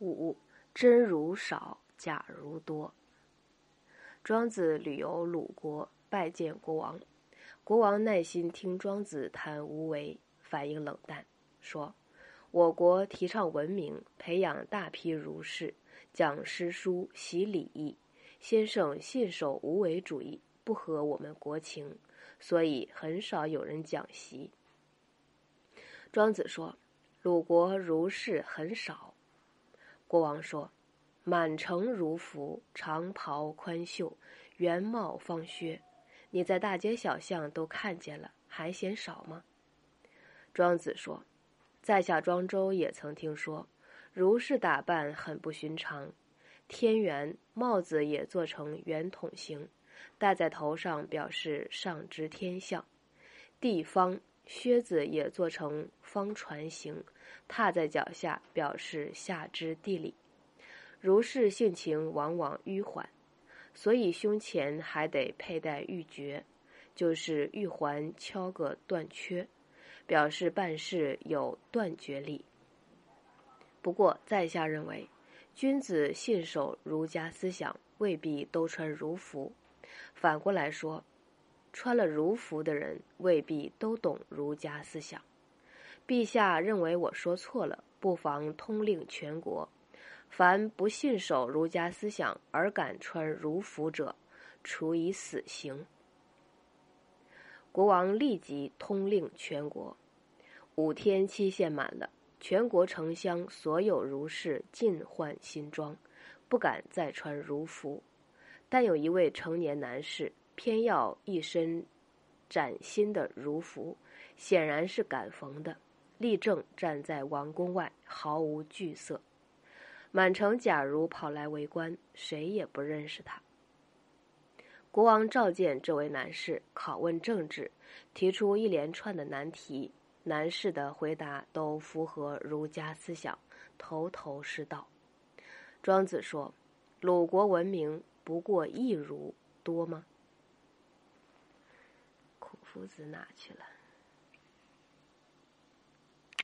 五，真如少，假如多。庄子旅游鲁国，拜见国王。国王耐心听庄子谈无为，反应冷淡，说：“我国提倡文明，培养大批儒士，讲诗书，习礼义。先生信守无为主义，不合我们国情，所以很少有人讲习。”庄子说：“鲁国儒士很少。”国王说。满城如服，长袍宽袖，圆帽方靴，你在大街小巷都看见了，还嫌少吗？庄子说，在下庄周也曾听说，儒士打扮很不寻常，天圆帽子也做成圆筒形，戴在头上表示上知天象；地方靴子也做成方船形，踏在脚下表示下知地理。如是性情往往迂缓，所以胸前还得佩戴玉珏，就是玉环敲个断缺，表示办事有断绝力。不过在下认为，君子信守儒家思想，未必都穿儒服；反过来说，穿了儒服的人未必都懂儒家思想。陛下认为我说错了，不妨通令全国。凡不信守儒家思想而敢穿儒服者，处以死刑。国王立即通令全国，五天期限满了，全国城乡所有儒士尽换新装，不敢再穿儒服。但有一位成年男士偏要一身崭新的儒服，显然是赶缝的，立正站在王宫外，毫无惧色。满城假如跑来围观，谁也不认识他。国王召见这位男士，拷问政治，提出一连串的难题。男士的回答都符合儒家思想，头头是道。庄子说：“鲁国文明不过一儒多吗？”夫子哪去了？